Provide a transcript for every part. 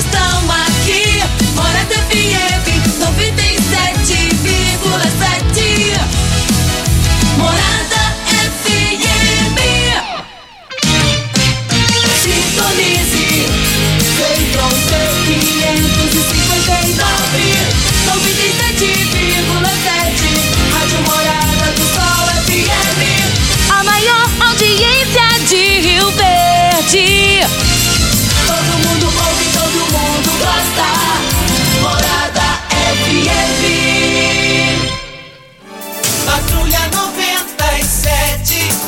estão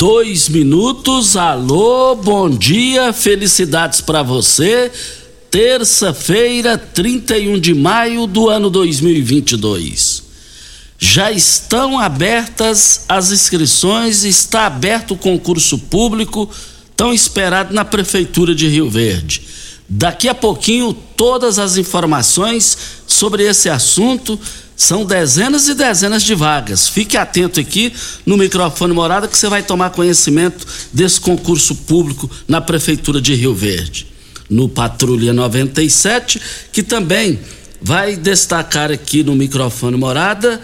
dois minutos. Alô, bom dia, felicidades para você. Terça-feira, 31 de maio do ano 2022. Já estão abertas as inscrições, está aberto o concurso público, tão esperado na Prefeitura de Rio Verde. Daqui a pouquinho, todas as informações sobre esse assunto. São dezenas e dezenas de vagas. Fique atento aqui no microfone Morada que você vai tomar conhecimento desse concurso público na Prefeitura de Rio Verde. No Patrulha 97, que também vai destacar aqui no microfone Morada,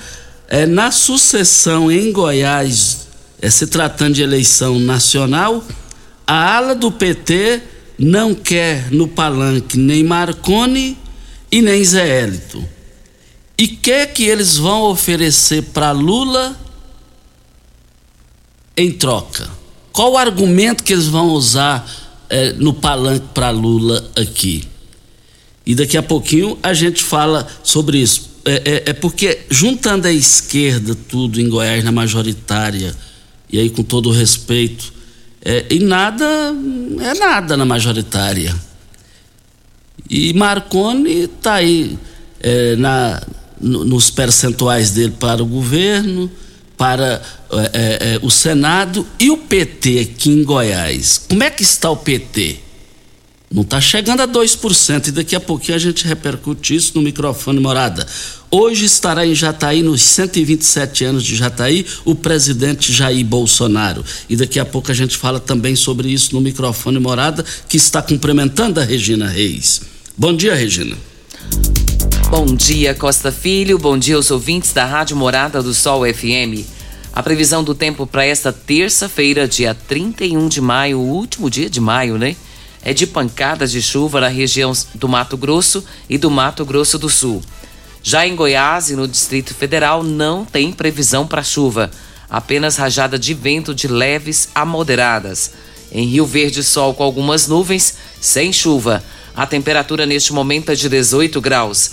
é, na sucessão em Goiás, é, se tratando de eleição nacional, a ala do PT não quer no palanque nem Marconi e nem Zé Hélito. E que que eles vão oferecer para Lula em troca? Qual o argumento que eles vão usar eh, no palanque para Lula aqui? E daqui a pouquinho a gente fala sobre isso. É, é- é porque juntando a esquerda tudo em Goiás na majoritária, e aí com todo o respeito, é, e nada é nada na majoritária. E Marconi está aí é, na, no- nos percentuais dele para o governo, para é, é, o Senado e o PT aqui em Goiás. Como é que está o PT? Não está chegando a 2%, e daqui a pouquinho a gente repercute isso no microfone morada. Hoje estará em Jataí, nos 127 anos de Jataí, o presidente Jair Bolsonaro. E daqui a pouco a gente fala também sobre isso no microfone morada, que está cumprimentando a Regina Reis. Bom dia, Regina. Bom dia, Costa Filho. Bom dia aos ouvintes da Rádio Morada do Sol FM. A previsão do tempo para esta terça-feira, dia 31 de maio, o último dia de maio, né? É de pancadas de chuva na região do Mato Grosso e do Mato Grosso do Sul. Já em Goiás e no Distrito Federal não tem previsão para chuva, apenas rajada de vento de leves a moderadas. Em Rio Verde, sol com algumas nuvens, sem chuva. A temperatura neste momento é de 18 graus.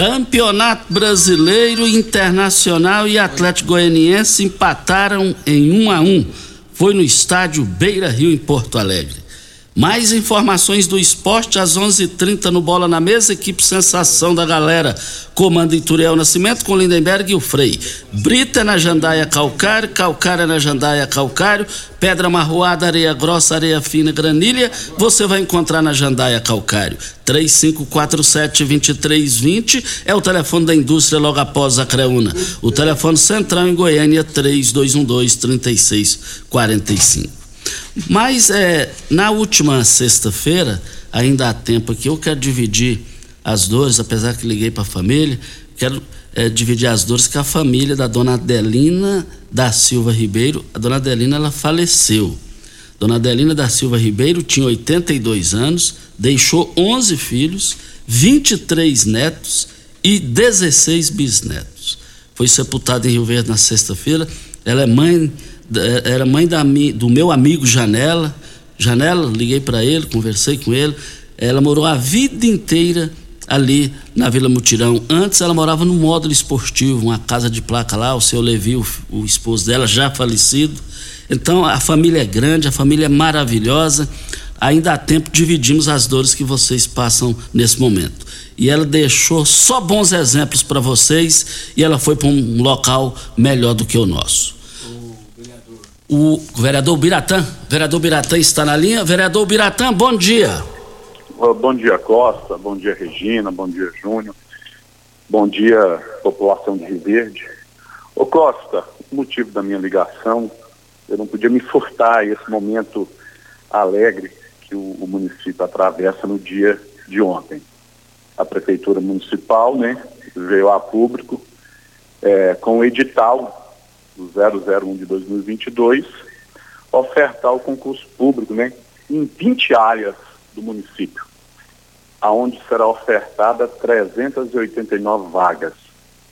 Campeonato Brasileiro, Internacional e Atlético Goianiense empataram em 1 a 1. Foi no estádio Beira Rio, em Porto Alegre. Mais informações do esporte às 11:30 h 30 no Bola na Mesa, equipe Sensação da Galera. Comando Ituriel Nascimento com Lindenberg e o Frei. Brita na Jandaia Calcário, Calcária na Jandaia Calcário, Pedra Marroada, Areia Grossa, Areia Fina, Granilha, você vai encontrar na Jandaia Calcário. 3547-2320 é o telefone da indústria logo após a Creuna. O telefone central em Goiânia 3212-3645. Mas é, na última sexta-feira, ainda há tempo aqui, eu quero dividir as dores, apesar que liguei para a família, quero é, dividir as dores com a família da dona Adelina da Silva Ribeiro. A dona Adelina ela faleceu. Dona Adelina da Silva Ribeiro tinha 82 anos, deixou 11 filhos, 23 netos e 16 bisnetos. Foi sepultada em Rio Verde na sexta-feira. Ela é mãe era mãe da, do meu amigo Janela. Janela, liguei para ele, conversei com ele. Ela morou a vida inteira ali na Vila Mutirão. Antes ela morava no módulo esportivo, uma casa de placa lá, o seu Levi, o, o esposo dela, já falecido. Então a família é grande, a família é maravilhosa. Ainda há tempo dividimos as dores que vocês passam nesse momento. E ela deixou só bons exemplos para vocês e ela foi para um local melhor do que o nosso. O vereador Biratã, vereador Biratã está na linha. Vereador Biratã, bom dia. Bom dia, Costa. Bom dia, Regina. Bom dia, Júnior. Bom dia, população de Rio Verde. Ô Costa, o motivo da minha ligação, eu não podia me furtar esse momento alegre que o, o município atravessa no dia de ontem. A Prefeitura Municipal, né, veio a público é, com o edital 001 de 2022, ofertar o concurso público né, em 20 áreas do município, aonde será ofertada 389 vagas.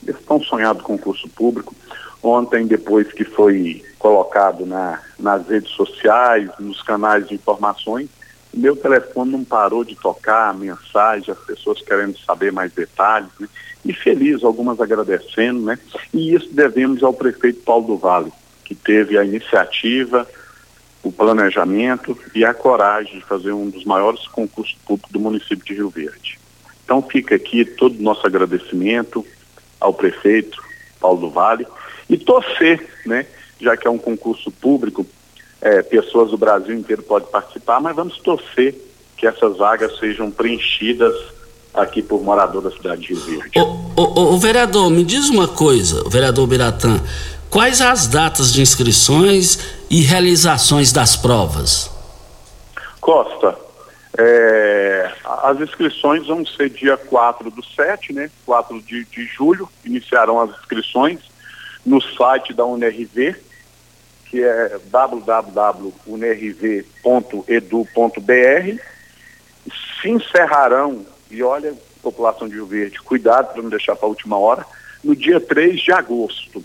Esse tão sonhado concurso público, ontem, depois que foi colocado na, nas redes sociais, nos canais de informações, meu telefone não parou de tocar, mensagem, as pessoas querendo saber mais detalhes, né? e feliz, algumas agradecendo, né? E isso devemos ao prefeito Paulo do Vale, que teve a iniciativa, o planejamento e a coragem de fazer um dos maiores concursos públicos do município de Rio Verde. Então fica aqui todo o nosso agradecimento ao prefeito Paulo do Vale e torcer, né? Já que é um concurso público, é, pessoas do Brasil inteiro podem participar, mas vamos torcer que essas vagas sejam preenchidas aqui por morador da cidade de Rio Verde. O, o, o vereador, me diz uma coisa, o vereador Biratã, quais as datas de inscrições e realizações das provas? Costa, é, as inscrições vão ser dia 4 do 7, né? 4 de, de julho, iniciarão as inscrições no site da UNRV, que é www.unrv.edu.br. Se encerrarão e olha, população de Rio Verde, cuidado para não deixar para a última hora, no dia 3 de agosto.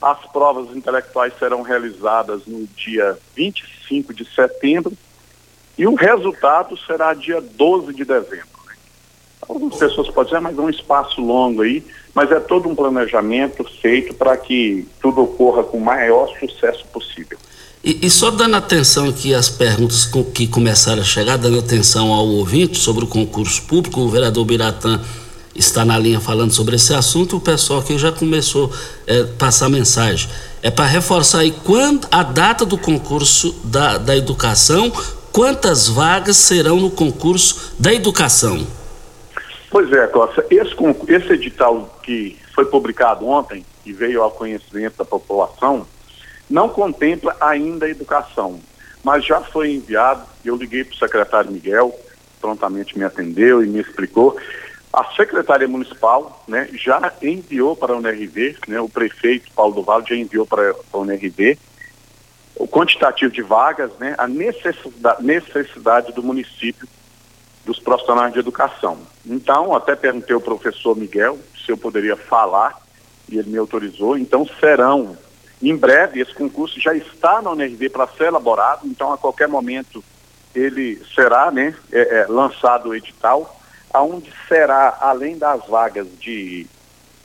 As provas intelectuais serão realizadas no dia 25 de setembro e o resultado será dia 12 de dezembro. Algumas pessoas podem dizer, ah, mas é um espaço longo aí, mas é todo um planejamento feito para que tudo ocorra com o maior sucesso possível. E, e, só dando atenção aqui às perguntas que começaram a chegar, dando atenção ao ouvinte sobre o concurso público, o vereador Biratã está na linha falando sobre esse assunto, o pessoal aqui já começou a é, passar mensagem. É para reforçar aí quando a data do concurso da, da educação, quantas vagas serão no concurso da educação? Pois é, Costa, esse, esse edital que foi publicado ontem e veio ao conhecimento da população, não contempla ainda a educação, mas já foi enviado, eu liguei para o secretário Miguel, prontamente me atendeu e me explicou. A Secretaria Municipal né, já enviou para a UNRV, né, o prefeito Paulo do Vale já enviou para a UNRV o quantitativo de vagas, né, a necessidade, necessidade do município dos profissionais de educação. Então, até perguntei ao professor Miguel se eu poderia falar e ele me autorizou, então serão, em breve, esse concurso já está na UNRV para ser elaborado, então a qualquer momento ele será né, é, é, lançado o edital, aonde será, além das vagas de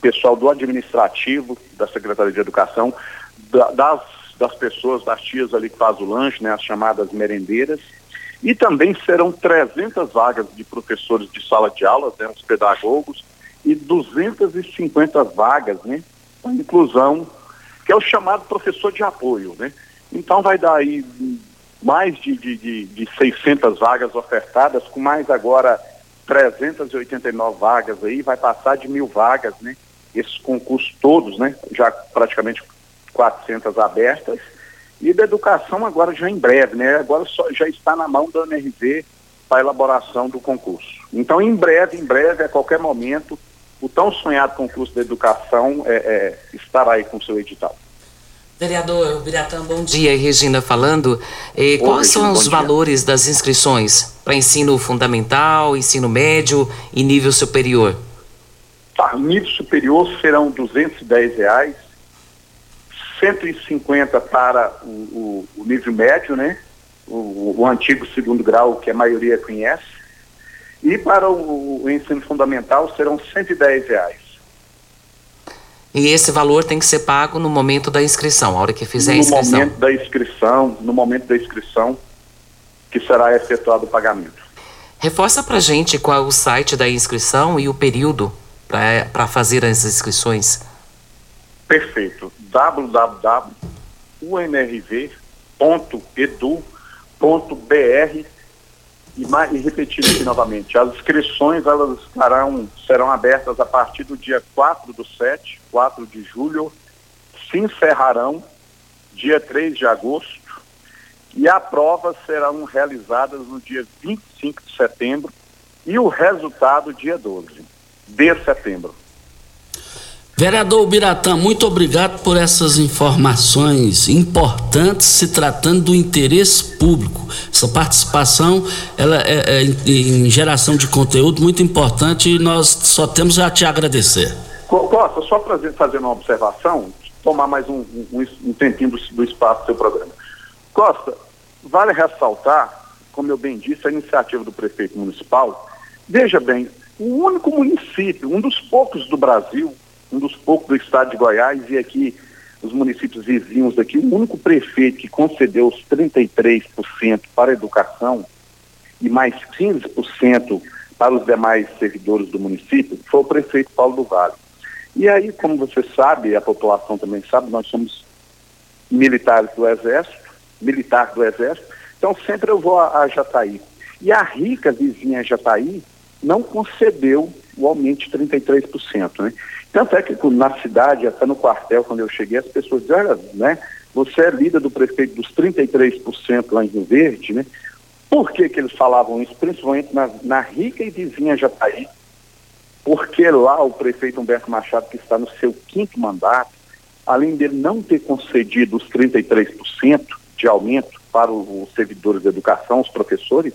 pessoal do administrativo da Secretaria de Educação, da, das, das pessoas, das tias ali que faz o lanche, né, as chamadas merendeiras, e também serão 300 vagas de professores de sala de aulas, né, os pedagogos, e 250 vagas, né, para inclusão, que é o chamado professor de apoio, né. Então vai dar aí mais de, de, de, de 600 vagas ofertadas, com mais agora 389 vagas aí, vai passar de mil vagas, né? Esses concursos todos, né? Já praticamente 400 abertas. E da educação agora já em breve, né? Agora só, já está na mão da UNRV para a elaboração do concurso. Então, em breve, em breve, a qualquer momento, o tão sonhado concurso da educação é, é, estará aí com o seu edital. Vereador Biratã, bom dia. Regina falando. Eh, quais Regina, são os valores das inscrições para ensino fundamental, ensino médio e nível superior? Tá, nível superior serão 210 reais, 150 para o, o, o nível médio, né? O, o, antigo segundo grau, que a maioria conhece. E para o, o ensino fundamental serão 110 reais. E esse valor tem que ser pago no momento da inscrição, a hora que fizer a inscrição. No momento da inscrição, no momento da inscrição, que será efetuado o pagamento. Reforça para gente qual é o site da inscrição e o período para fazer as inscrições. Perfeito. www.unrv.edu.br e, e repetindo aqui novamente, as inscrições elas estarão, serão abertas a partir do dia 4 do 7, 4 de julho, se encerrarão dia 3 de agosto e a prova serão realizadas no dia 25 de setembro e o resultado dia 12 de setembro. Vereador Biratã, muito obrigado por essas informações importantes se tratando do interesse público. Essa participação ela é, é em geração de conteúdo muito importante e nós só temos a te agradecer. Costa, só fazer, fazer uma observação, tomar mais um, um, um tempinho do, do espaço do seu programa. Costa, vale ressaltar, como eu bem disse, a iniciativa do prefeito municipal. Veja bem, o único município, um dos poucos do Brasil, um dos poucos do estado de Goiás e aqui os municípios vizinhos daqui, o único prefeito que concedeu os 33% para a educação e mais 15% para os demais servidores do município foi o prefeito Paulo do Vale. E aí, como você sabe, a população também sabe, nós somos militares do Exército, militar do Exército, então sempre eu vou a, a Jataí. E a rica vizinha Jataí não concedeu o aumento de 33%. Né? Tanto é que na cidade, até no quartel, quando eu cheguei, as pessoas diziam, né, você é líder do prefeito dos 33% lá em Rio Verde, né? Por que, que eles falavam isso? Principalmente na, na rica e vizinha Jataí, porque lá o prefeito Humberto Machado, que está no seu quinto mandato, além dele não ter concedido os 33% de aumento para os servidores da educação, os professores,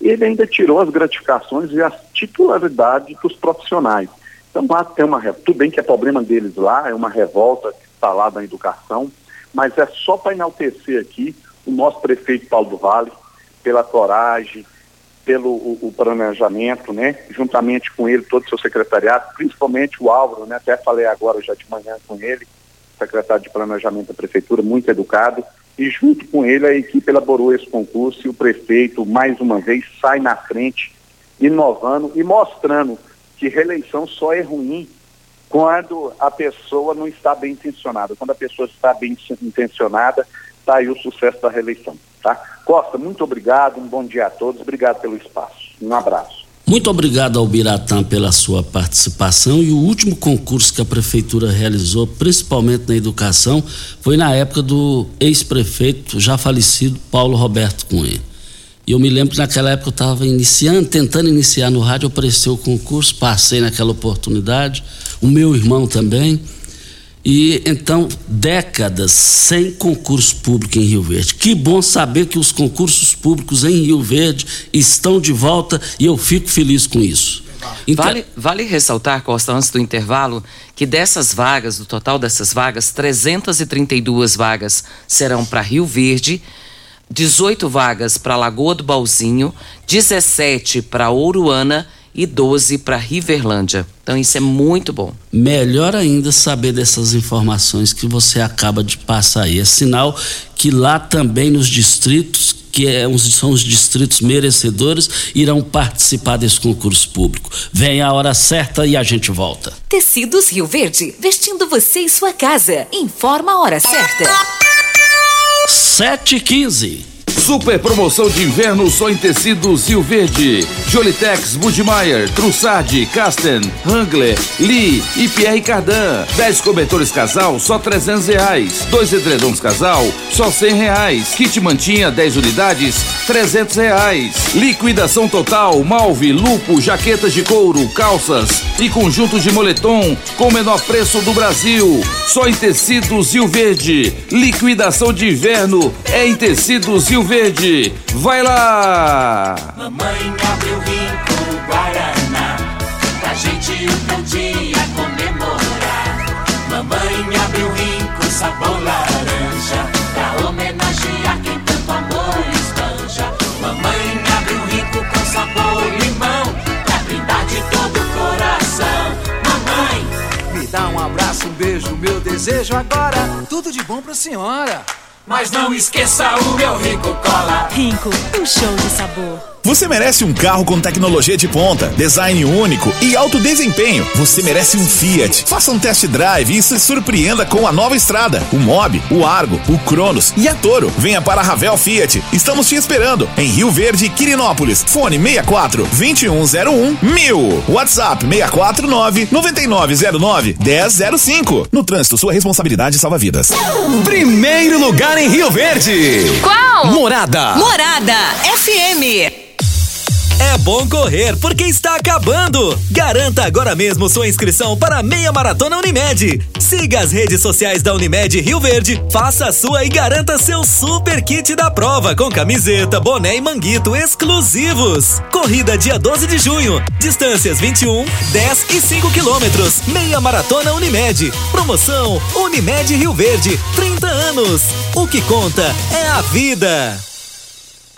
ele ainda tirou as gratificações e a titularidade dos profissionais. Então lá tem uma tudo bem que é problema deles lá, é uma revolta que está lá da educação, mas é só para enaltecer aqui o nosso prefeito Paulo do Vale, pela coragem, pelo o, o planejamento, né? Juntamente com ele, todo o seu secretariado, principalmente o Álvaro, né? Até falei agora já de manhã com ele, secretário de planejamento da prefeitura, muito educado, e junto com ele a equipe elaborou esse concurso e o prefeito, mais uma vez, sai na frente, inovando e mostrando que reeleição só é ruim quando a pessoa não está bem intencionada. Quando a pessoa está bem intencionada, está aí o sucesso da reeleição. Tá? Costa, muito obrigado, um bom dia a todos, obrigado pelo espaço. Um abraço. Muito obrigado ao Biratã pela sua participação e o último concurso que a prefeitura realizou, principalmente na educação, foi na época do ex-prefeito já falecido Paulo Roberto Cunha. E eu me lembro que naquela época eu estava iniciando, tentando iniciar no rádio, apareceu o concurso, passei naquela oportunidade, o meu irmão também. E então, décadas sem concurso público em Rio Verde. Que bom saber que os concursos públicos em Rio Verde estão de volta e eu fico feliz com isso. Então... Vale, vale ressaltar, Costa, antes do intervalo, que dessas vagas, do total dessas vagas, 332 vagas serão para Rio Verde, 18 vagas para Lagoa do Balzinho, 17 para Ouruana e 12 para Riverlândia. Então isso é muito bom. Melhor ainda saber dessas informações que você acaba de passar aí. É sinal que lá também nos distritos, que é, são os distritos merecedores, irão participar desse concurso público. Vem a hora certa e a gente volta. Tecidos Rio Verde, vestindo você e sua casa. Informa a hora certa. 7h15. Super promoção de inverno só em tecidos Rio Verde. Jolitex, Budmeier, Trussardi, Casten, Hangler, Lee e Pierre Cardan. 10 cobertores casal, só 300 reais. Dois edredons casal, só 100 reais. Kit mantinha, 10 unidades, 300 reais. Liquidação total, malve, lupo, jaquetas de couro, calças e conjuntos de moletom com o menor preço do Brasil. Só em tecidos Rio Verde. Liquidação de inverno é em tecidos Rio Verde. Vai lá! Mamãe abriu rico Guaraná, pra gente um dia comemorar. Mamãe abriu rico sabor laranja, desejo agora. Tudo de bom pra senhora. Mas não esqueça o meu Rico Cola. Rico, um show de sabor. Você merece um carro com tecnologia de ponta, design único e alto desempenho. Você merece um Fiat. Faça um test drive e se surpreenda com a nova estrada, o Mob, o Argo, o Cronos e a Toro. Venha para a Ravel Fiat. Estamos te esperando em Rio Verde, Quirinópolis. Fone 64 2101 1000. WhatsApp 649 9909 1005. No trânsito, sua responsabilidade salva vidas. Primeiro lugar em Rio Verde. Qual? Morada. Morada FM. É bom correr porque está acabando. Garanta agora mesmo sua inscrição para a Meia Maratona Unimed. Siga as redes sociais da Unimed Rio Verde, faça a sua e garanta seu super kit da prova com camiseta, boné e manguito exclusivos. Corrida dia 12 de junho. Distâncias 21, 10 e 5 quilômetros. Meia Maratona Unimed. Promoção Unimed Rio Verde. 30 anos. O que conta é a vida.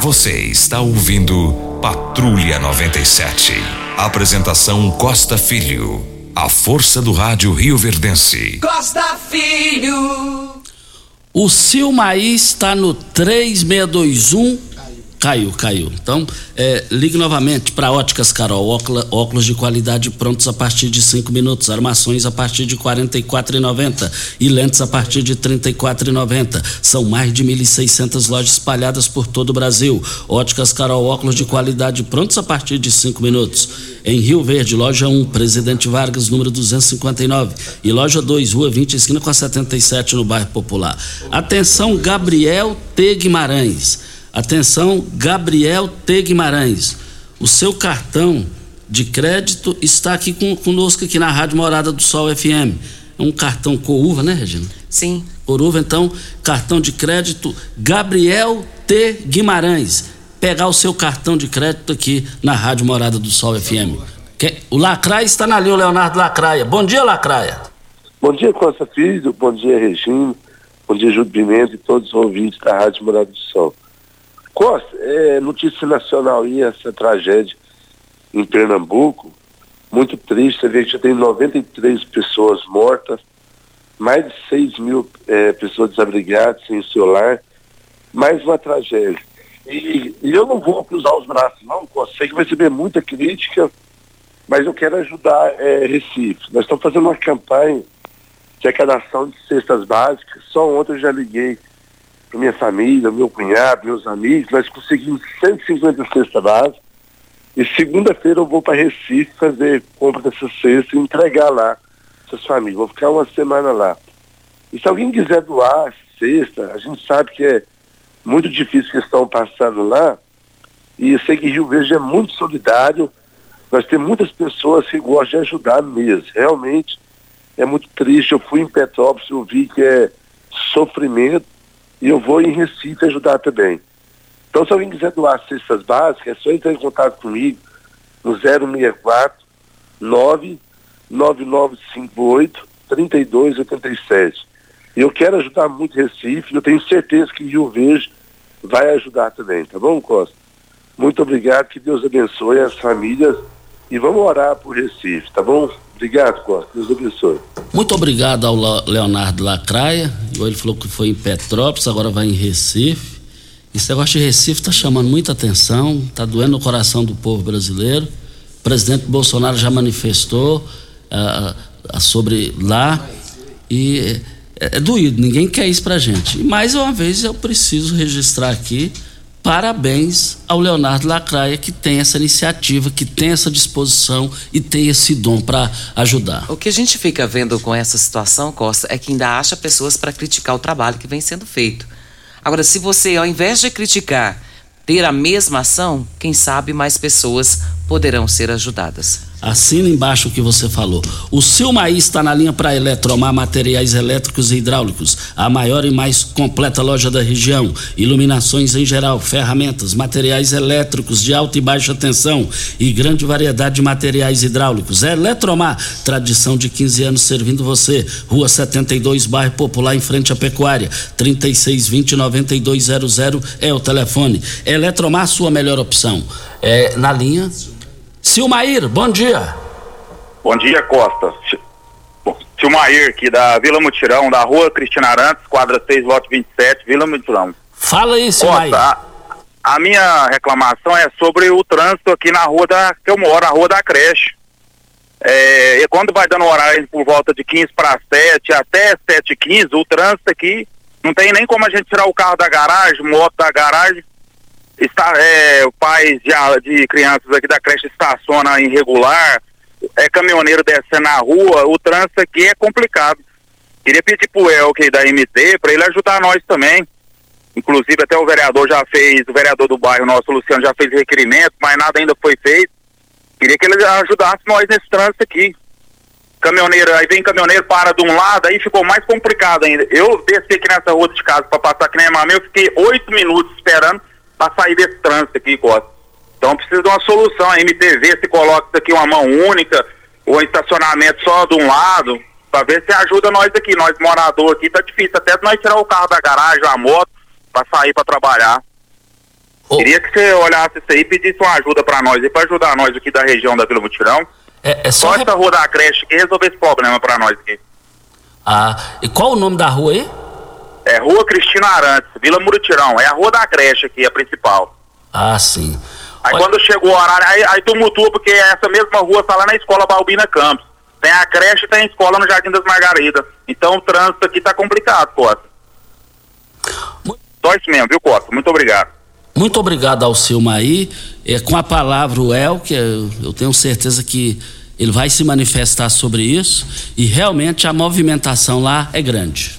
Você está ouvindo Patrulha 97. Apresentação Costa Filho. A força do rádio Rio Verdense. Costa Filho. O Silmaí está no 3621 Caiu, caiu. Então, é, ligue novamente para Óticas Carol, óculos, de qualidade prontos a partir de 5 minutos, armações a partir de R$ 44,90 e lentes a partir de R$ 34,90. São mais de 1.600 lojas espalhadas por todo o Brasil. Óticas Carol, óculos de qualidade prontos a partir de 5 minutos. Em Rio Verde, loja 1, Presidente Vargas, número 259. E loja 2, Rua 20, esquina com a 77, no bairro Popular. Atenção, Gabriel T. Guimarães. Atenção, Gabriel T. Guimarães. O seu cartão de crédito está aqui com, conosco aqui na Rádio Morada do Sol FM. É um cartão Courva, né, Regina? Sim. Courva, então, cartão de crédito Gabriel T. Guimarães. Pegar o seu cartão de crédito aqui na Rádio Morada do Sol FM. O Lacraia está na linha, o Leonardo Lacraia. Bom dia, Lacraia. Bom dia, Costa Filho. Bom dia, Regina. Bom dia, Júlio Pimenta e todos os ouvintes da Rádio Morada do Sol. Costa, é notícia nacional e essa tragédia em Pernambuco, muito triste. Que já tem 93 pessoas mortas, mais de 6 mil eh, pessoas desabrigadas, sem seu lar. Mais uma tragédia. E, e eu não vou cruzar os braços, não. Eu sei que vai receber muita crítica, mas eu quero ajudar eh, Recife. Nós estamos fazendo uma campanha de arrecadação de cestas básicas. Só ontem eu já liguei minha família, meu cunhado, meus amigos. Nós conseguimos 150 cestas básicas. E segunda-feira eu vou para Recife fazer compra dessa cesta e entregar lá essas famílias. Vou ficar uma semana lá. E se alguém quiser doar cesta, a gente sabe que é muito difícil que estão passando lá. E eu sei que Rio Verde é muito solidário. Nós temos muitas pessoas que gostam de ajudar mesmo. Realmente é muito triste. Eu fui em Petrópolis, eu vi que é sofrimento. E eu vou em Recife ajudar também. Então, se alguém quiser doar cestas básicas, é só entrar em contato comigo no 064 99958 3287. Eu quero ajudar muito Recife, eu tenho certeza que Rio Verde vai ajudar também, tá bom, Costa? Muito obrigado, que Deus abençoe as famílias e vamos orar por Recife, tá bom? Obrigado, Costa. Deus abençoe. Muito obrigado ao Leonardo Lacraia. Ele falou que foi em Petrópolis, agora vai em Recife. Esse negócio de Recife está chamando muita atenção, está doendo o coração do povo brasileiro. O presidente Bolsonaro já manifestou uh, uh, sobre lá e é, é doído, ninguém quer isso pra gente. E mais uma vez eu preciso registrar aqui parabéns ao Leonardo Lacraia que tem essa iniciativa, que tem essa disposição e tem esse dom para ajudar. O que a gente fica vendo com essa situação, Costa, é que ainda acha pessoas para criticar o trabalho que vem sendo feito. Agora, se você, ao invés de criticar, ter a mesma ação, quem sabe mais pessoas poderão ser ajudadas. Assina embaixo o que você falou. O Silmaí está na linha para Eletromar Materiais Elétricos e Hidráulicos, a maior e mais completa loja da região. Iluminações em geral, ferramentas, materiais elétricos de alta e baixa tensão e grande variedade de materiais hidráulicos. É Eletromar, tradição de 15 anos servindo você. Rua 72, bairro Popular, em frente à Pecuária. 3620-9200 é o telefone. Eletromar, sua melhor opção. É, na linha Silmair, bom dia. Bom dia, Costa. Silmair, aqui da Vila Mutirão, da rua Cristina Arantes, quadra 6, lote 27, Vila Mutirão. Fala aí, Silmair. Costa, a, a minha reclamação é sobre o trânsito aqui na rua da, que eu moro, a rua da creche. É, e quando vai dando horário por volta de 15 para 7 até 7 e 15, o trânsito aqui não tem nem como a gente tirar o carro da garagem, moto da garagem, está, é, pais de, de crianças aqui da creche estaciona irregular, é caminhoneiro descendo na rua, o trânsito aqui é complicado. Queria pedir pro Elke da MT para ele ajudar nós também. Inclusive até o vereador já fez, o vereador do bairro nosso, Luciano, já fez requerimento, mas nada ainda foi feito. Queria que ele ajudasse nós nesse trânsito aqui. Caminhoneiro, aí vem caminhoneiro, para de um lado, aí ficou mais complicado ainda. Eu desci aqui nessa rua de casa para passar aqui na Emamê, eu fiquei oito minutos esperando para sair desse trânsito aqui, Costa. Então precisa de uma solução. A MTV se coloca isso aqui uma mão única, ou estacionamento só de um lado, para ver se ajuda nós aqui. Nós moradores aqui, tá difícil até nós tirar o carro da garagem, a moto, para sair para trabalhar. Oh. Queria que você olhasse isso aí e pedisse uma ajuda para nós, e para ajudar nós aqui da região da Vila Mutirão. É, é só, só essa rua da creche que resolver esse problema para nós aqui. Ah, e qual o nome da rua aí? É Rua Cristina Arantes, Vila Muritirão. É a rua da creche aqui, a principal. Ah, sim. Aí Olha... quando chegou o horário, aí, aí tumultua, porque essa mesma rua tá lá na escola Balbina Campos. Tem a creche e tem a escola no Jardim das Margaridas. Então o trânsito aqui tá complicado, Costa. Só isso mesmo, viu, Costa? Muito obrigado. Muito obrigado ao Silmaí. É, com a palavra o El, que eu tenho certeza que ele vai se manifestar sobre isso. E realmente a movimentação lá é grande.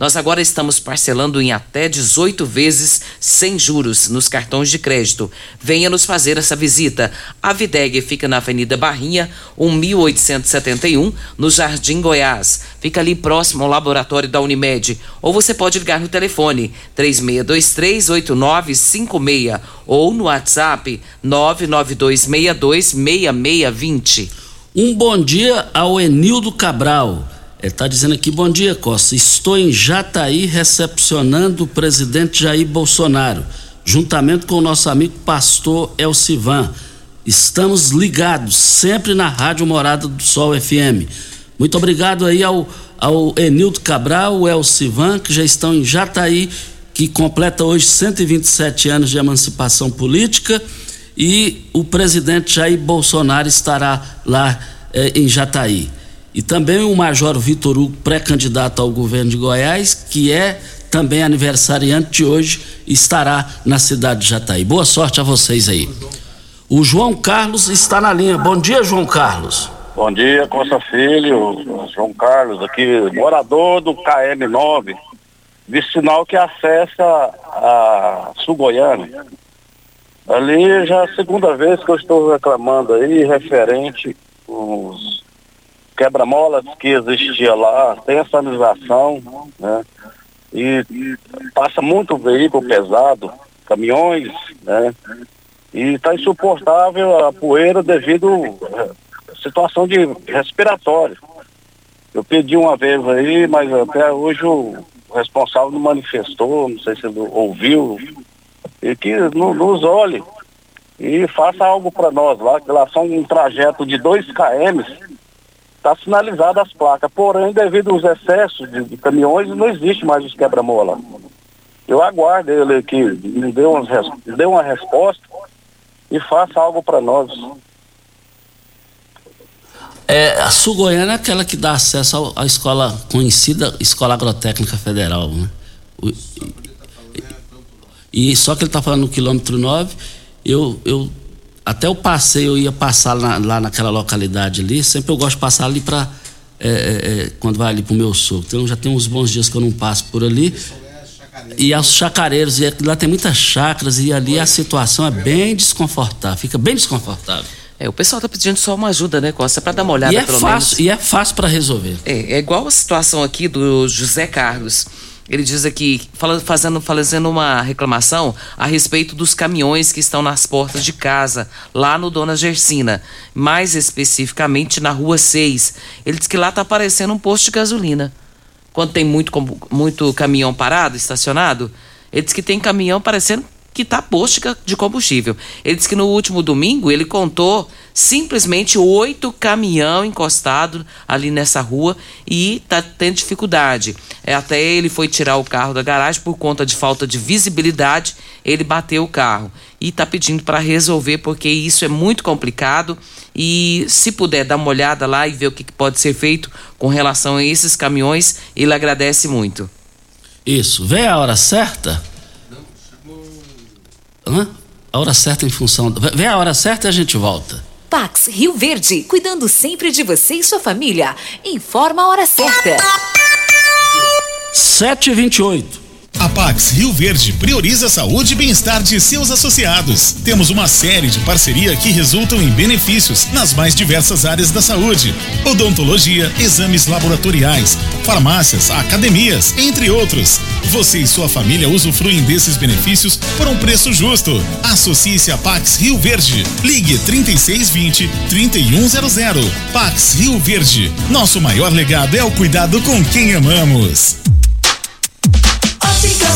Nós agora estamos parcelando em até 18 vezes sem juros nos cartões de crédito. Venha nos fazer essa visita. A Videg fica na Avenida Barrinha, 1871, no Jardim Goiás. Fica ali próximo ao laboratório da Unimed. Ou você pode ligar no telefone 36238956 ou no WhatsApp 992626620. Um bom dia ao Enildo Cabral. Está dizendo aqui, bom dia, Costa. Estou em Jataí recepcionando o presidente Jair Bolsonaro, juntamente com o nosso amigo pastor Elcivan. Estamos ligados sempre na Rádio Morada do Sol FM. Muito obrigado aí ao, ao Enildo Cabral, o Elcivan, que já estão em Jataí, que completa hoje 127 anos de emancipação política, e o presidente Jair Bolsonaro estará lá eh, em Jataí. E também o Major Vitor Hugo, pré-candidato ao governo de Goiás, que é também aniversariante de hoje, estará na cidade de Jataí. Boa sorte a vocês aí. O João Carlos está na linha. Bom dia, João Carlos. Bom dia, Costa Filho, João Carlos aqui, morador do KM9, vicinal que acessa a Sul Goiânia. Ali já é a segunda vez que eu estou reclamando aí, referente os quebra-molas que existia lá, tem a sinalização, né? E passa muito veículo pesado, caminhões, né? E está insuportável a poeira devido à situação de respiratório. Eu pedi uma vez aí, mas até hoje o responsável não manifestou, não sei se ouviu, e que nos olhe e faça algo para nós lá, que lá são um trajeto de 2 km, está sinalizada as placas. Porém, devido aos excessos de, de caminhões, não existe mais os quebra-mola. Eu aguardo ele aqui, me dê, umas, dê uma resposta e faça algo para nós. É, a Sul Goiânia é aquela que dá acesso à escola conhecida, Escola Agrotécnica Federal, né? O- e, e só que ele está falando no quilômetro 9, eu, eu até o passeio eu ia passar na- lá naquela localidade ali, sempre eu gosto de passar ali para quando vai ali pro meu sogro. Então já tem uns bons dias que eu não passo por ali. E aos chacareiros, e lá tem muitas chacras e ali a situação é bem desconfortável, fica bem desconfortável. É, o pessoal tá pedindo só uma ajuda, né, Costa, para dar uma olhada E é pelo fácil, menos. e é fácil para resolver. É, é igual a situação aqui do José Carlos. Ele diz aqui, fazendo, fazendo uma reclamação a respeito dos caminhões que estão nas portas de casa, lá no Dona Gersina, mais especificamente na Rua 6. Ele diz que lá tá aparecendo um posto de gasolina. Quando tem muito, muito caminhão parado, estacionado, ele diz que tem caminhão parecendo que tá posto de combustível. Ele disse que no último domingo ele contou simplesmente oito caminhão encostado ali nessa rua e tá tendo dificuldade. É, até ele foi tirar o carro da garagem por conta de falta de visibilidade, ele bateu o carro e tá pedindo para resolver porque isso é muito complicado e se puder dar uma olhada lá e ver o que que pode ser feito com relação a esses caminhões, ele agradece muito. Isso. Vem a hora certa? Hã? A hora certa em função. Vem a hora certa e a gente volta. Pax Rio Verde, cuidando sempre de você e sua família. Informa a hora certa. 728. A Pax Rio Verde prioriza a saúde e bem-estar de seus associados. Temos uma série de parceria que resultam em benefícios nas mais diversas áreas da saúde: odontologia, exames laboratoriais, farmácias, academias, entre outros. Você e sua família usufruem desses benefícios por um preço justo. Associe-se a Pax Rio Verde. Ligue 3620 3100. Pax Rio Verde. Nosso maior legado é o cuidado com quem amamos.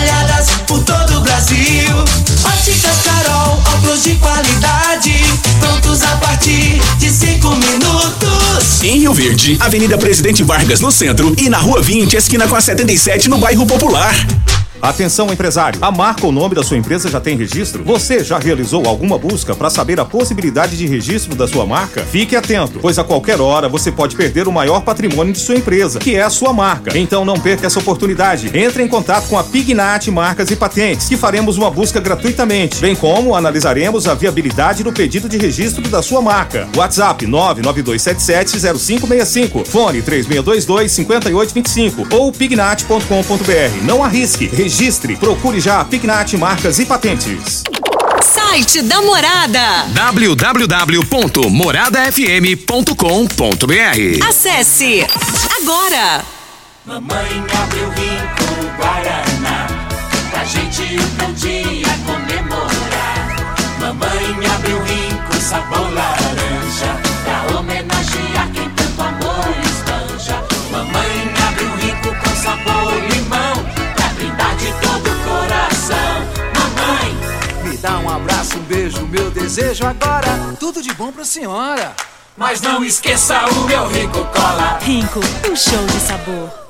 espalhadas por todo o Brasil. Óticas Carol, óculos de qualidade, prontos a partir de cinco minutos. Em Rio Verde, Avenida Presidente Vargas no centro e na Rua 20, esquina com a 77 no bairro Popular. Atenção empresário, a marca ou nome da sua empresa já tem registro? Você já realizou alguma busca para saber a possibilidade de registro da sua marca? Fique atento, pois a qualquer hora você pode perder o maior patrimônio de sua empresa, que é a sua marca. Então não perca essa oportunidade. Entre em contato com a Pignat Marcas e Patentes, que faremos uma busca gratuitamente, bem como analisaremos a viabilidade do pedido de registro da sua marca. WhatsApp 992770565, fone 3622-5825 ou pignat.com.br. Não arrisque, registre, procure já a Pignat Marcas e Patentes. Site da Morada. www.moradafm.com.br Acesse agora. Mamãe abriu rico desejo agora. Tudo de bom pra senhora. mas não esqueça o meu rico cola. Rinco, um show de sabor.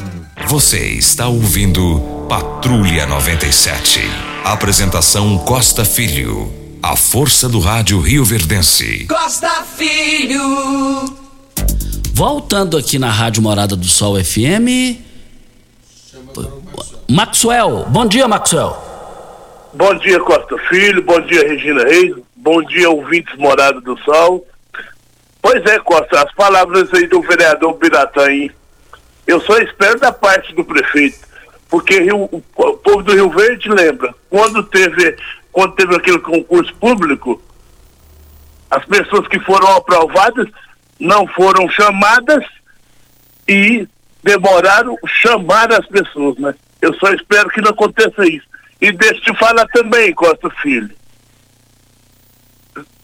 Você está ouvindo Patrulha 97. Apresentação Costa Filho. A força do rádio Rio Verdense. Costa Filho. Voltando aqui na Rádio Morada do Sol FM. Maxwell, bom dia, Maxwell. Bom dia, Costa Filho. Bom dia, Regina Reis. Bom dia, ouvintes Morada do Sol. Pois é, Costa, as palavras aí do vereador Biratã aí. Eu só espero da parte do prefeito, porque Rio- o, povo do Rio Verde lembra, quando teve, quando teve aquele concurso público, as pessoas que foram aprovadas não foram chamadas e demoraram chamar as pessoas, né? Eu só espero que não aconteça isso. E deixa eu te falar também, Costa Filho.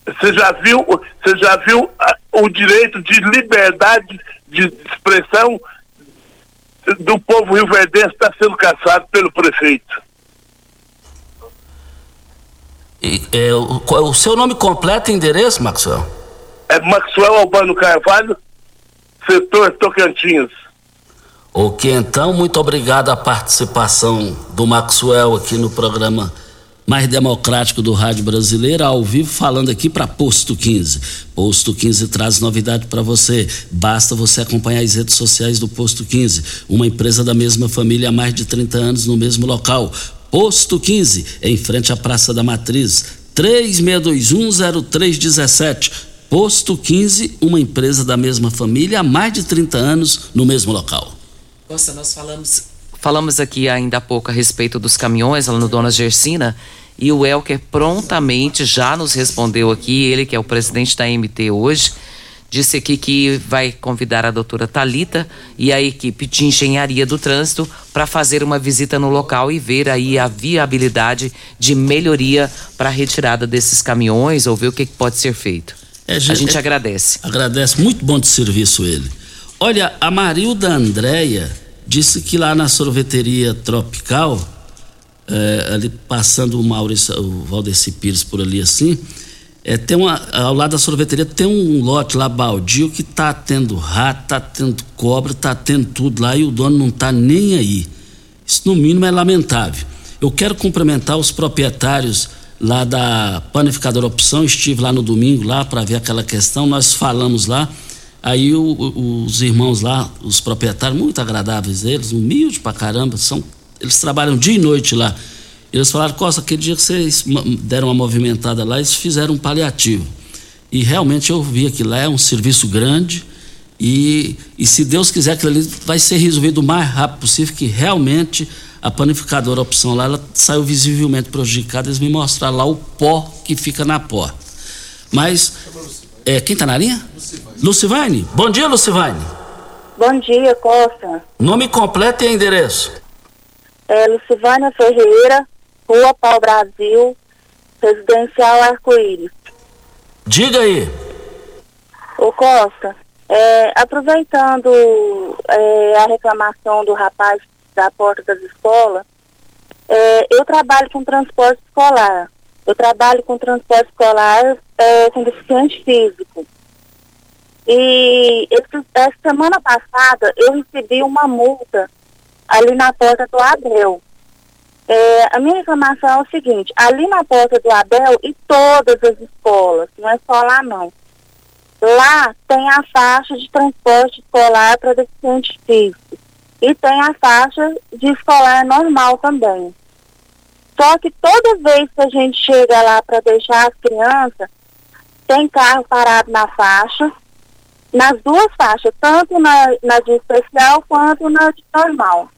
Você já viu, você já viu ah, o direito de liberdade de expressão do povo rio-verdense está sendo caçado pelo prefeito. E, é, o, o seu nome completo e endereço, Maxwell? É Maxwell Albano Carvalho, setor Tocantins. Ok, então, muito obrigado a participação do Maxwell aqui no programa mais democrático do Rádio Brasileiro, ao vivo, falando aqui para Posto 15. Posto 15 traz novidade para você. Basta você acompanhar as redes sociais do Posto 15, uma empresa da mesma família há mais de 30 anos no mesmo local. Posto 15, em frente à Praça da Matriz, 36210317. Posto 15, uma empresa da mesma família há mais de 30 anos no mesmo local. Nossa, nós falamos, falamos aqui ainda há pouco a respeito dos caminhões lá no Dona Gersina e o Elker prontamente já nos respondeu aqui, ele que é o presidente da MT hoje, disse aqui que vai convidar a doutora Talita e a equipe de engenharia do trânsito para fazer uma visita no local e ver aí a viabilidade de melhoria para a retirada desses caminhões ou ver o que, que pode ser feito. É, a gente- é- agradece. Agradece, muito bom de serviço ele. Olha, a Marilda Andréia disse que lá na sorveteria Tropical, é, ali passando o Maurício, o Valdeci Pires por ali assim, é, tem uma, ao lado da sorveteria tem um lote lá baldio que tá tendo rato, tá tendo cobra, tá tendo tudo lá e o dono não tá nem aí. Isso no mínimo é lamentável. Eu quero cumprimentar os proprietários lá da panificadora Opção, estive lá no domingo lá para ver aquela questão, nós falamos lá Aí o, os irmãos lá, os proprietários, muito agradáveis eles, humildes pra caramba, são, eles trabalham dia e noite lá. Eles falaram, Costa, aquele dia que vocês deram uma movimentada lá, eles fizeram um paliativo. E realmente eu vi que lá é um serviço grande e, e se Deus quiser, aquilo ali vai ser resolvido o mais rápido possível, que realmente a panificadora a opção lá, ela saiu visivelmente prejudicada, eles me mostraram lá o pó que fica na porta. Mas, é, quem está na linha? Lucivane. Lucivane. Bom dia, Lucivane. Bom dia, Costa. Nome completo e endereço? É Lucivânia Ferreira, Rua Pau Brasil, Residencial Arco-Íris. Diga aí. Ô Costa, é, aproveitando é, a reclamação do rapaz da porta das escolas, é, eu trabalho com transporte escolar. Eu trabalho com transporte escolar é, com deficiente físico. E esse, essa semana passada eu recebi uma multa ali na porta do Abel. É, a minha reclamação é o seguinte, ali na porta do Abel e todas as escolas, não é só lá não. Lá tem a faixa de transporte escolar para deficientes físicos e tem a faixa de escolar normal também. Só que toda vez que a gente chega lá para deixar as crianças, tem carro parado na faixa, nas duas faixas, tanto na, na de especial quanto na de normal.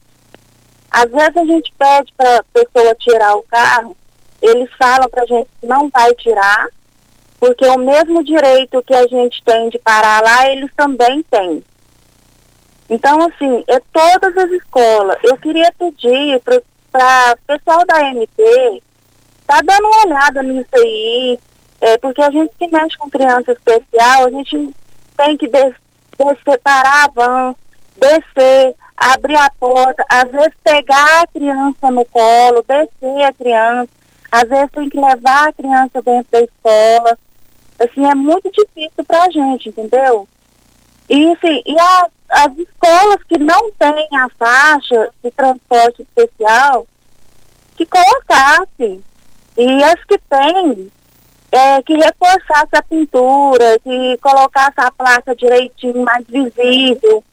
Às vezes a gente pede para a pessoa tirar o carro, eles falam para a gente que não vai tirar, porque o mesmo direito que a gente tem de parar lá, eles também têm. Então, assim, é todas as escolas. Eu queria pedir para o pessoal da MP tá dando uma olhada nisso aí, é, porque a gente que mexe com criança especial, a gente tem que des descer, parar a van, descer, abrir a porta, às vezes pegar a criança no colo, descer a criança, às vezes tem que levar a criança dentro da escola. Assim, é muito difícil para a gente, entendeu? E, assim, e a, as escolas que não têm a faixa de transporte especial, que colocasse. E as que têm, é, que reforçasse a pintura, que colocasse a placa direitinho, mais visível.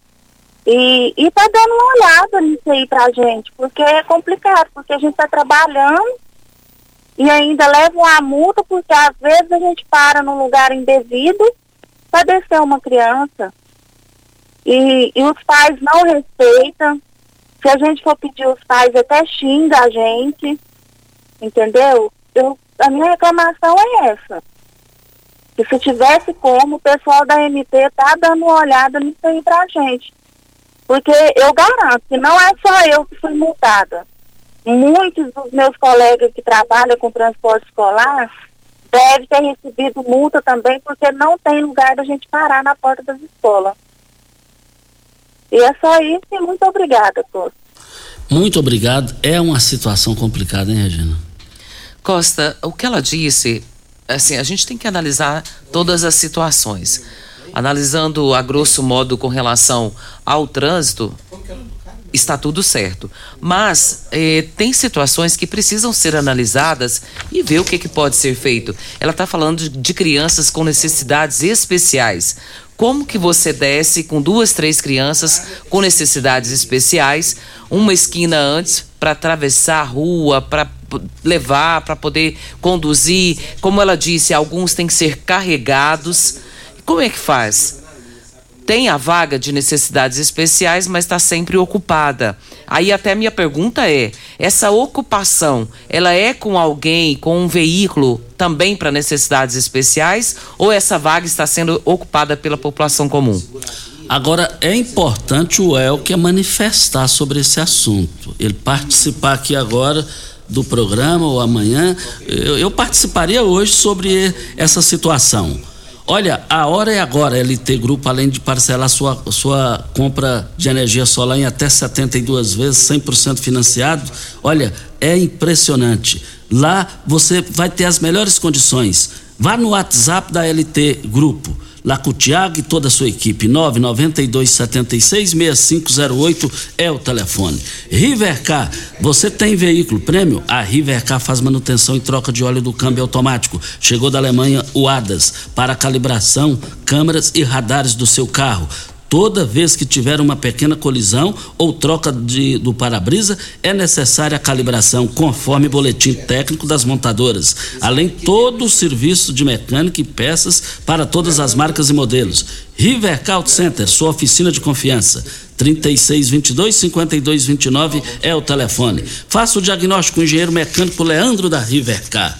E, e tá dando uma olhada nisso aí pra gente, porque é complicado, porque a gente tá trabalhando e ainda leva uma multa, porque às vezes a gente para num lugar indevido para descer uma criança. E, e os pais não respeitam. Se a gente for pedir os pais, até xinga a gente. Entendeu? Eu, a minha reclamação é essa. Que se tivesse como, o pessoal da MP tá dando uma olhada nisso aí pra gente. Porque eu garanto que não é só eu que fui multada. Muitos dos meus colegas que trabalham com transporte escolar devem ter recebido multa também, porque não tem lugar da gente parar na porta das escolas. E é só isso e muito obrigada a todos. Muito obrigado. É uma situação complicada, hein, Regina? Costa, o que ela disse, assim, a gente tem que analisar todas as situações analisando a grosso modo com relação ao trânsito, está tudo certo. Mas eh, tem situações que precisam ser analisadas e ver o que, que pode ser feito. Ela está falando de crianças com necessidades especiais. Como que você desce com duas, três crianças com necessidades especiais, uma esquina antes para atravessar a rua, para levar, para poder conduzir? Como ela disse, alguns têm que ser carregados. Como é que faz? Tem a vaga de necessidades especiais, mas está sempre ocupada. Aí até minha pergunta é: essa ocupação, ela é com alguém, com um veículo também para necessidades especiais, ou essa vaga está sendo ocupada pela população comum? Agora, é importante o Elke manifestar sobre esse assunto. Ele participar aqui agora do programa ou amanhã. Eu, eu participaria hoje sobre essa situação. Olha, a hora é agora, LT Grupo, além de parcelar sua, sua compra de energia solar em até 72 vezes, 100% financiado. Olha, é impressionante. Lá você vai ter as melhores condições. Vá no WhatsApp da LT Grupo. Tiago e toda a sua equipe. 992766508 é o telefone. Rivercar, você tem veículo prêmio? A Rivercar faz manutenção e troca de óleo do câmbio automático. Chegou da Alemanha o ADAS para calibração, câmeras e radares do seu carro. Toda vez que tiver uma pequena colisão ou troca de, do para-brisa, é necessária a calibração conforme boletim técnico das montadoras. Além todo o serviço de mecânica e peças para todas as marcas e modelos. River Auto Center, sua oficina de confiança. 3622 5229 é o telefone. Faça o diagnóstico com o engenheiro mecânico Leandro da Rivercar.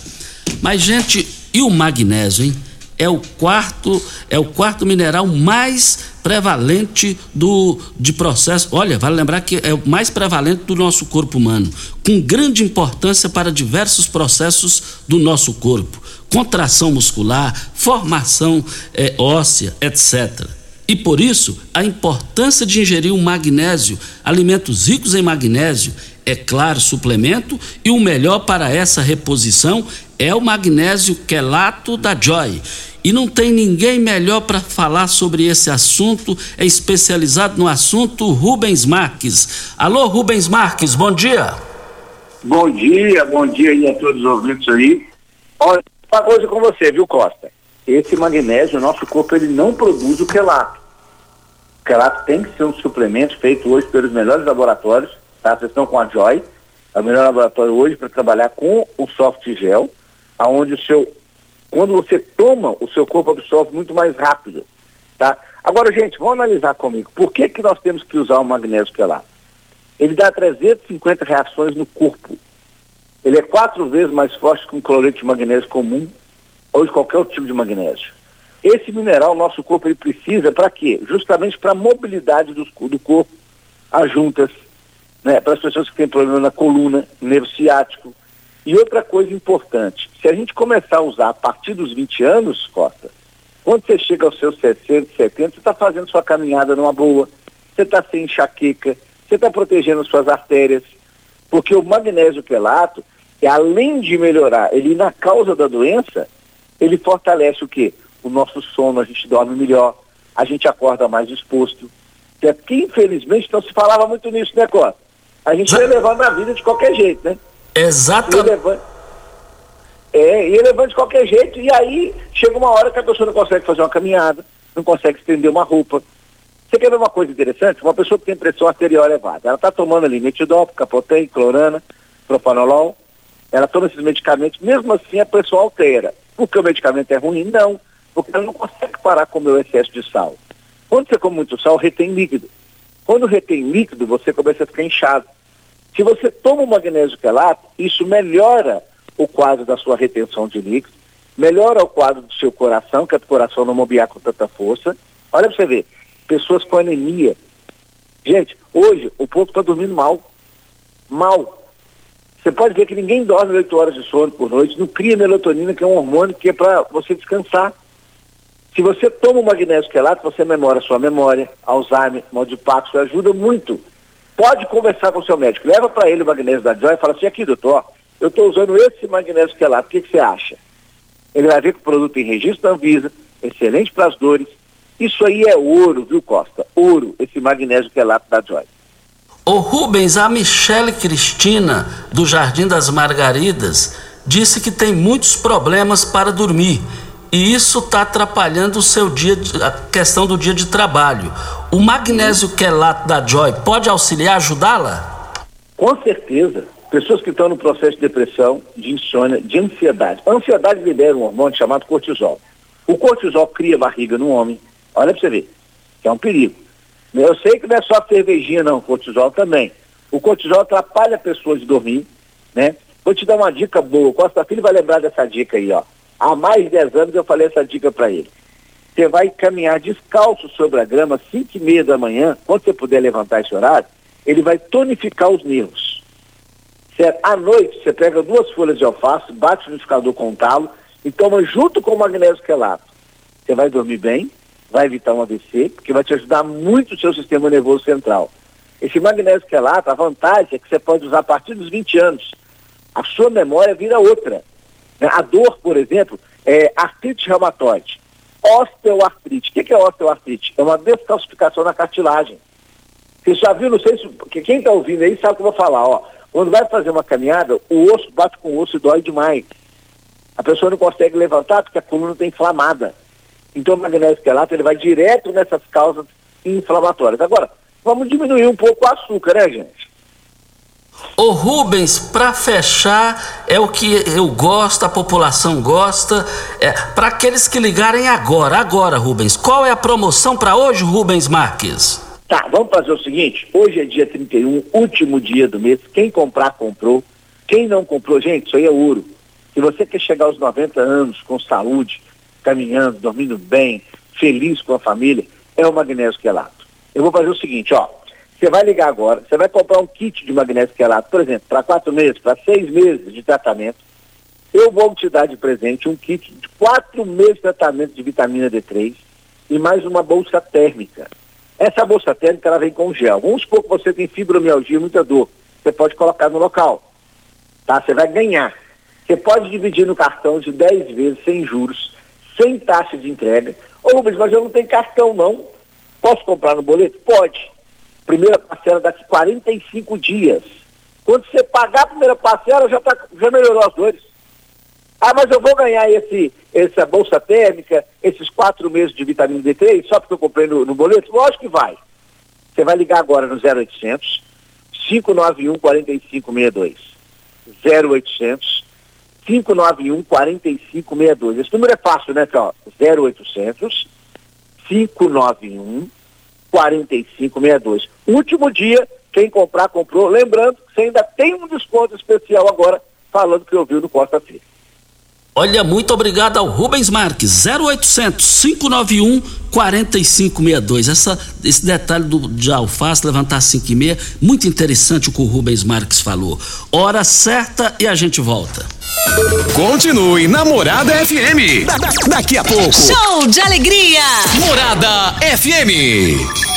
Mas, gente, e o magnésio, hein? É o quarto, é o quarto mineral mais prevalente do de processo. Olha, vale lembrar que é o mais prevalente do nosso corpo humano, com grande importância para diversos processos do nosso corpo, contração muscular, formação é, óssea, etc. E por isso, a importância de ingerir o magnésio, alimentos ricos em magnésio, é claro, suplemento, e o melhor para essa reposição é o magnésio quelato da Joy. E não tem ninguém melhor para falar sobre esse assunto, é especializado no assunto Rubens Marques. Alô, Rubens Marques, bom dia. Bom dia, bom dia aí a todos os ouvintes aí. Olha, uma coisa com você, viu, Costa? Esse magnésio, nosso corpo, ele não produz o quelato. Quelato tem que ser um suplemento feito hoje pelos melhores laboratórios, tá? Vocês estão com a Joy, é o melhor laboratório hoje para trabalhar com o soft gel, aonde o seu quando você toma, o seu corpo absorve muito mais rápido, tá? Agora, gente, vamos analisar comigo. Por que que nós temos que usar o magnésio quelato? Ele dá 350 reações no corpo. Ele é quatro vezes mais forte que um cloreto de magnésio comum ou de qualquer outro tipo de magnésio. Esse mineral, nosso corpo, ele precisa para quê? Justamente para a mobilidade do, do corpo, as juntas, né? para as pessoas que têm problema na coluna, nervo ciático, e outra coisa importante, se a gente começar a usar a partir dos 20 anos, Costa, quando você chega aos seus 60, 70, você está fazendo sua caminhada numa boa, você está sem enxaqueca, você está protegendo suas artérias, porque o magnésio quelato, além de melhorar ele na causa da doença, ele fortalece o quê? O nosso sono, a gente dorme melhor, a gente acorda mais disposto. É porque, infelizmente, não se falava muito nisso, né, Costa? A gente ia levando a vida de qualquer jeito, né? Exatamente. É, e levando de qualquer jeito, e aí chega uma hora que a pessoa não consegue fazer uma caminhada, não consegue estender uma roupa. Você quer ver uma coisa interessante? Uma pessoa que tem pressão arterial elevada, ela está tomando ali metidol, capotém, clorana, propanolol, ela toma esses medicamentos, mesmo assim a pressão altera. Porque o medicamento é ruim? Não, porque ela não consegue parar com o meu excesso de sal. Quando você come muito sal, retém líquido. Quando retém líquido, você começa a ficar inchado. Se você toma o magnésio quelato, isso melhora o quadro da sua retenção de líquido, melhora o quadro do seu coração, que é o coração não bombear com tanta força. Olha para você ver, pessoas com anemia. Gente, hoje o povo está dormindo mal. Mal. Você pode ver que ninguém dorme 8 horas de sono por noite, não cria melatonina, que é um hormônio que é para você descansar. Se você toma o magnésio quelato, você memora sua memória, Alzheimer, mal de Parkinson, ajuda muito pode conversar com o seu médico. Leva para ele o magnésio da Joy e fala assim, aqui doutor, eu estou usando esse magnésio quelato, o que, que você acha? Ele vai ver que o produto tem registro da Anvisa, excelente para as dores. Isso aí é ouro, viu Costa? Ouro, esse magnésio quelato da Joy. Ô Rubens, a Michele Cristina, do Jardim das Margaridas, disse que tem muitos problemas para dormir e isso está atrapalhando o seu dia, a questão do dia de trabalho. O magnésio quelato da Joy pode auxiliar, ajudá-la? Com certeza. Pessoas que estão no processo de depressão, de insônia, de ansiedade. A ansiedade libera um hormônio chamado cortisol. O cortisol cria barriga no homem. Olha para você ver, é um perigo. Eu sei que não é só cervejinha, não, cortisol também. O cortisol atrapalha a pessoa de dormir, né? Vou te dar uma dica boa. Costa Filho vai lembrar dessa dica aí, ó. Há mais de 10 anos eu falei essa dica para ele. Você vai caminhar descalço sobre a grama, 5 e meia da manhã, quando você puder levantar esse horário, ele vai tonificar os nervos. Certo? À noite, você pega duas folhas de alface, bate no liquidificador com um talo e toma junto com o magnésio quelato. Você vai dormir bem, vai evitar um AVC, porque vai te ajudar muito o seu sistema nervoso central. Esse magnésio quelato, a vantagem é que você pode usar a partir dos 20 anos. A sua memória vira outra. Né? A dor, por exemplo, é artrite reumatoide. osteoartrite. O que, é osteoartrite? É uma descalcificação na cartilagem. Você já viu, não sei se. Quem está ouvindo aí sabe o que eu vou falar, ó. Quando vai fazer uma caminhada, o osso bate com o osso e dói demais. A pessoa não consegue levantar porque a coluna está inflamada. Então o magnésio quelato ele vai direto nessas causas inflamatórias. Agora, vamos diminuir um pouco o açúcar, né, gente? Ô Rubens, para fechar, é o que eu gosto, a população gosta. É, para aqueles que ligarem agora, agora, Rubens, qual é a promoção para hoje, Rubens Marques? Tá, vamos fazer o seguinte: hoje é dia 31, último dia do mês. Quem comprar, comprou. Quem não comprou, gente, isso aí é ouro. Se você quer chegar aos 90 anos com saúde, caminhando, dormindo bem, feliz com a família, é o magnésio quelato. Eu vou fazer o seguinte, ó. Você vai ligar agora, você vai comprar um kit de magnésio quelato, por exemplo, para quatro meses, para seis meses de tratamento. Eu vou te dar de presente um kit de quatro meses de tratamento de vitamina D3 e mais uma bolsa térmica. Essa bolsa térmica ela vem com gel. Vamos supor que você tem fibromialgia, muita dor. Você pode colocar no local. Tá? Você vai ganhar. Você pode dividir no cartão de 10 vezes sem juros, sem taxa de entrega. Ô Rubens, mas eu não tenho cartão não. Posso comprar no boleto? Pode primeira parcela daqui 45 dias. Quando você pagar a primeira parcela, já, tá, já melhorou as dores. Ah, mas eu vou ganhar esse, essa bolsa térmica, esses quatro meses de vitamina D3, só porque eu comprei no, no boleto? Lógico que vai. Você vai ligar agora no 0800 591 4562. 0800 591 4562. Esse número é fácil, né, Tchau? 0800 591 4562. Último dia, quem comprar, comprou. Lembrando que você ainda tem um desconto especial agora, falando que ouviu no Costa Filho. Olha, muito obrigado ao Rubens Marques, 0800 591 4562. Essa, esse detalhe do, de alface levantar 5 e meia, muito interessante o que o Rubens Marques falou. Hora certa e a gente volta. Continue Namorada FM. Da, da, daqui a pouco. Show de alegria! Morada FM.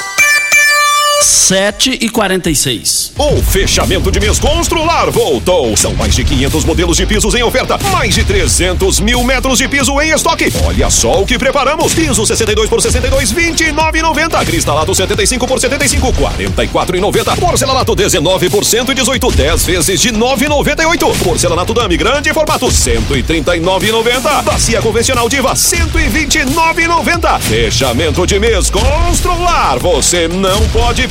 7 e 46. O fechamento de mês Constrular voltou. São mais de 500 modelos de pisos em oferta, mais de 300 mil metros de piso em estoque. Olha só o que preparamos: piso 62 por 62, 29,90. Cristalado 75 por 75, 44,90. Porcelanato 19 por 118, 10 vezes de 9,98. Porcelanato Dame grande formato 139,90. Bacia convencional Diva 129,90. Fechamento de mês Constrular. Você não pode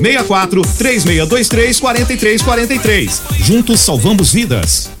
64 3623 4343. Juntos salvamos vidas.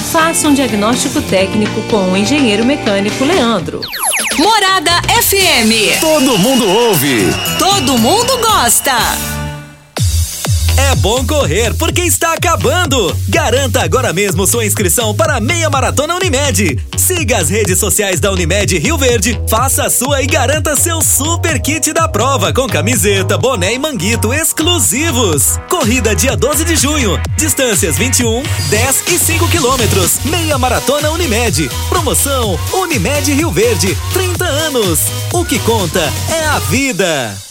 Faça um diagnóstico técnico com o engenheiro mecânico Leandro. Morada FM. Todo mundo ouve. Todo mundo gosta. É bom correr porque está acabando. Garanta agora mesmo sua inscrição para a meia maratona Unimed. Siga as redes sociais da Unimed Rio Verde, faça a sua e garanta seu super kit da prova com camiseta, boné e manguito exclusivos. Corrida dia 12 de junho. Distâncias 21, 10 e 5 quilômetros. Meia maratona Unimed. Promoção Unimed Rio Verde. 30 anos. O que conta é a vida.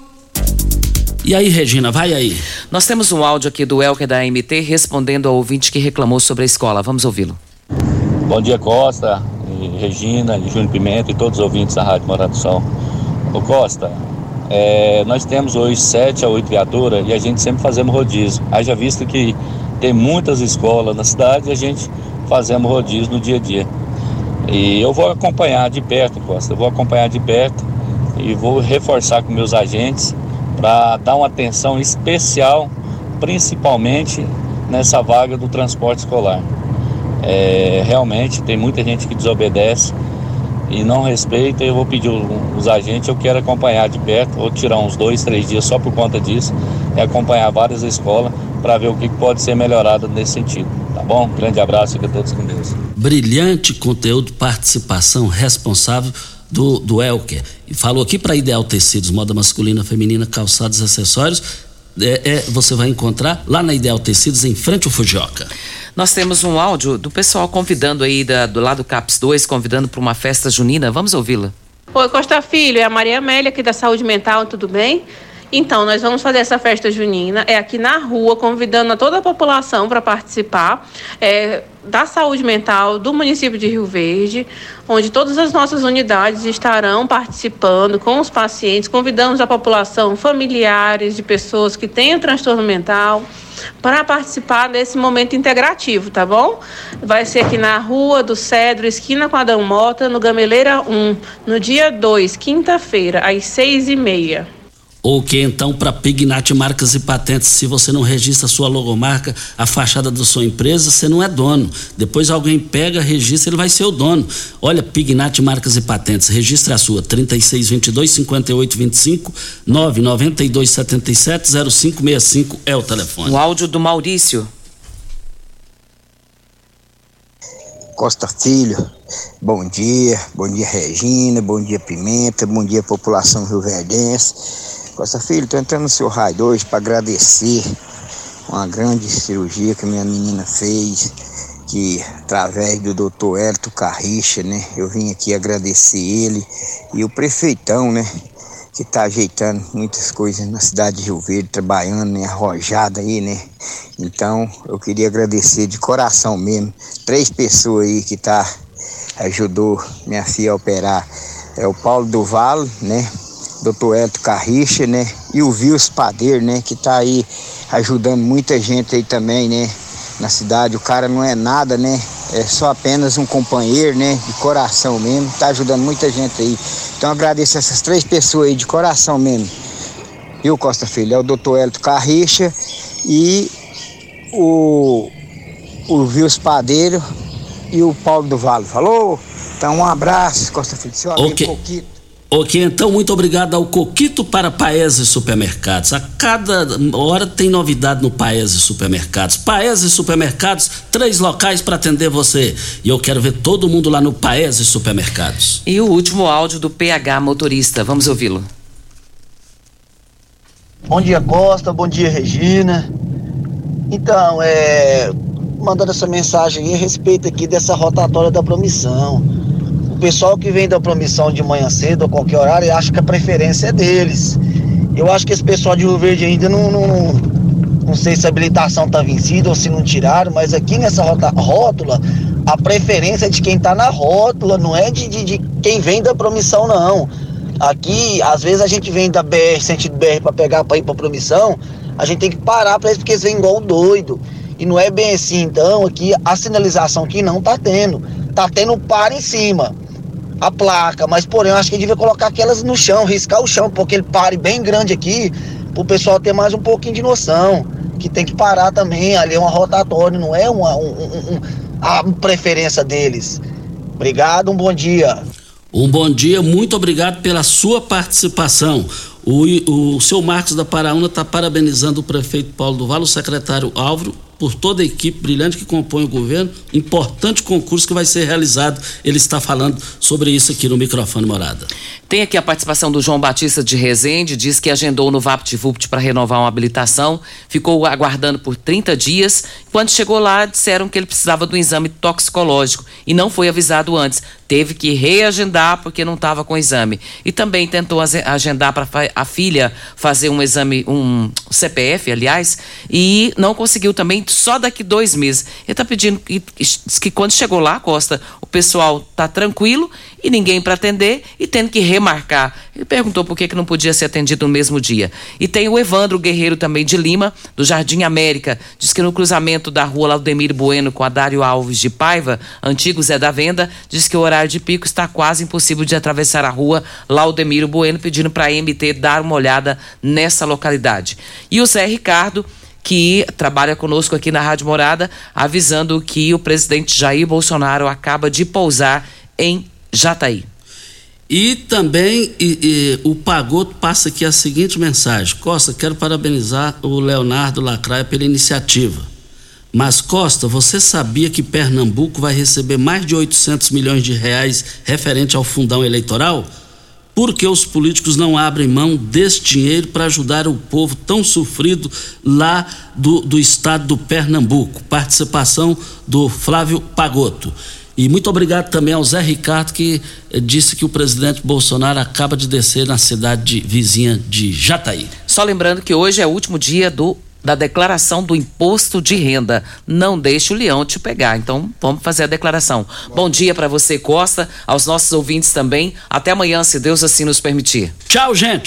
E aí, Regina, vai aí. Nós temos um áudio aqui do Elker da MT respondendo ao ouvinte que reclamou sobre a escola. Vamos ouvi-lo. Bom dia, Costa, Regina, e Júnior Pimenta e todos os ouvintes da Rádio Morado do Sol. Ô Costa, é, nós temos hoje sete a oito viaturas e a gente sempre fazemos rodízio. Haja visto que tem muitas escolas na cidade e a gente fazemos rodízio no dia a dia. E eu vou acompanhar de perto, Costa, eu vou acompanhar de perto e vou reforçar com meus agentes para dar uma atenção especial, principalmente nessa vaga do transporte escolar. É, realmente tem muita gente que desobedece e não respeita. Eu vou pedir os agentes, eu quero acompanhar de perto, vou tirar uns dois, três dias só por conta disso e acompanhar várias escolas para ver o que pode ser melhorado nesse sentido. Tá bom? Grande abraço, fica todos com Deus. Brilhante conteúdo, participação responsável do, do Elker. E falou aqui para Ideal Tecidos, moda masculina, feminina, calçados e acessórios. É, é, você vai encontrar lá na Ideal Tecidos, em frente ao Fujioka. Nós temos um áudio do pessoal convidando aí da, do lado do CAPS 2, convidando para uma festa junina. Vamos ouvi-la. Oi, Costa Filho, é a Maria Amélia aqui da Saúde Mental, tudo bem? Então, nós vamos fazer essa festa junina, é aqui na rua, convidando a toda a população para participar é, da saúde mental do município de Rio Verde, onde todas as nossas unidades estarão participando com os pacientes. Convidamos a população, familiares de pessoas que têm transtorno mental, para participar desse momento integrativo, tá bom? Vai ser aqui na Rua do Cedro, esquina com Adão Mota, no Gameleira 1, no dia 2, quinta-feira, às seis e meia. Ou que então para Pignat Marcas e Patentes, se você não registra a sua logomarca, a fachada da sua empresa, você não é dono. Depois alguém pega, registra, ele vai ser o dono. Olha, Pignat Marcas e Patentes, registre a sua 3622 5825 992 77 0565 é o telefone. O áudio do Maurício. Costa Filho, bom dia, bom dia Regina, bom dia Pimenta, bom dia população rioverdense. Costa Filho, estou entrando no seu raio hoje para agradecer uma grande cirurgia que minha menina fez, que através do doutor Elton Carricha, né? Eu vim aqui agradecer ele e o prefeitão, né? Que tá ajeitando muitas coisas na cidade de Rio Verde, trabalhando, né? Arrojada aí, né? Então, eu queria agradecer de coração mesmo. Três pessoas aí que tá ajudou minha filha a operar. É o Paulo do Valo, né? Dr. Elton Carricha, né? E o Vils Padeiro, né? Que tá aí ajudando muita gente aí também, né? Na cidade. O cara não é nada, né? É só apenas um companheiro, né? De coração mesmo. Tá ajudando muita gente aí. Então agradeço essas três pessoas aí de coração mesmo. Viu, Costa Filho? É o Dr. Elton Carricha e o, o Vils Padeiro e o Paulo do Vale. Falou? Então um abraço, Costa Filho. Seu amigo Ok. Coquito. Ok, então muito obrigado ao Coquito para Paese Supermercados. A cada hora tem novidade no Paese Supermercados. Paese Supermercados, três locais para atender você. E eu quero ver todo mundo lá no Paese Supermercados. E o último áudio do PH Motorista. Vamos ouvi-lo. Bom dia, Costa. Bom dia, Regina. Então, é. Mandando essa mensagem aí a respeito aqui dessa rotatória da promissão. Pessoal que vem da promissão de manhã cedo ou qualquer horário acha que a preferência é deles. Eu acho que esse pessoal de Rio Verde ainda não, não, não sei se a habilitação está vencida ou se não tiraram, mas aqui nessa rota, rótula, a preferência é de quem está na rótula, não é de, de, de, quem vem da promissão, não. Aqui, às vezes a gente vem da BR, sentido BR, para pegar para ir para promissão, a gente tem que parar para eles porque eles vêm igual doido. E não é bem assim, então, aqui a sinalização que não tá tendo. Tá tendo par em cima a placa, mas porém eu acho que devia colocar aquelas no chão, riscar o chão, porque ele pare bem grande aqui, pro pessoal ter mais um pouquinho de noção, que tem que parar também, ali é uma rotatória, não é uma um, um, a preferência deles. Obrigado, um bom dia. Um bom dia, muito obrigado pela sua participação. O, o seu Marcos da Paraúna está parabenizando o prefeito Paulo do Vale, o secretário Álvaro por toda a equipe brilhante que compõe o governo. Importante concurso que vai ser realizado. Ele está falando sobre isso aqui no microfone Morada. Tem aqui a participação do João Batista de Rezende, diz que agendou no VaptVupt para renovar uma habilitação, ficou aguardando por 30 dias. Quando chegou lá, disseram que ele precisava do exame toxicológico e não foi avisado antes. Teve que reagendar porque não estava com o exame. E também tentou agendar para a filha fazer um exame, um CPF, aliás, e não conseguiu também só daqui dois meses. Ele está pedindo que, que quando chegou lá, Costa, o pessoal tá tranquilo e ninguém para atender e tendo que remarcar. Ele perguntou por que, que não podia ser atendido no mesmo dia. E tem o Evandro Guerreiro também de Lima, do Jardim América. Diz que no cruzamento da rua Laudemir Bueno com a Dário Alves de Paiva, antigo Zé da Venda, diz que o horário de pico está quase impossível de atravessar a rua Laudemiro Bueno, pedindo para a MT dar uma olhada nessa localidade. E o Zé Ricardo que trabalha conosco aqui na Rádio Morada, avisando que o presidente Jair Bolsonaro acaba de pousar em Jataí. E também e, e, o Pagoto passa aqui a seguinte mensagem: Costa, quero parabenizar o Leonardo Lacraia pela iniciativa. Mas Costa, você sabia que Pernambuco vai receber mais de 800 milhões de reais referente ao fundão eleitoral? Por que os políticos não abrem mão desse dinheiro para ajudar o povo tão sofrido lá do, do estado do Pernambuco? Participação do Flávio Pagoto. E muito obrigado também ao Zé Ricardo, que eh, disse que o presidente Bolsonaro acaba de descer na cidade de, vizinha de Jataí. Só lembrando que hoje é o último dia do da declaração do imposto de renda. Não deixe o leão te pegar. Então, vamos fazer a declaração. Bom, Bom dia para você, Costa, aos nossos ouvintes também. Até amanhã, se Deus assim nos permitir. Tchau, gente.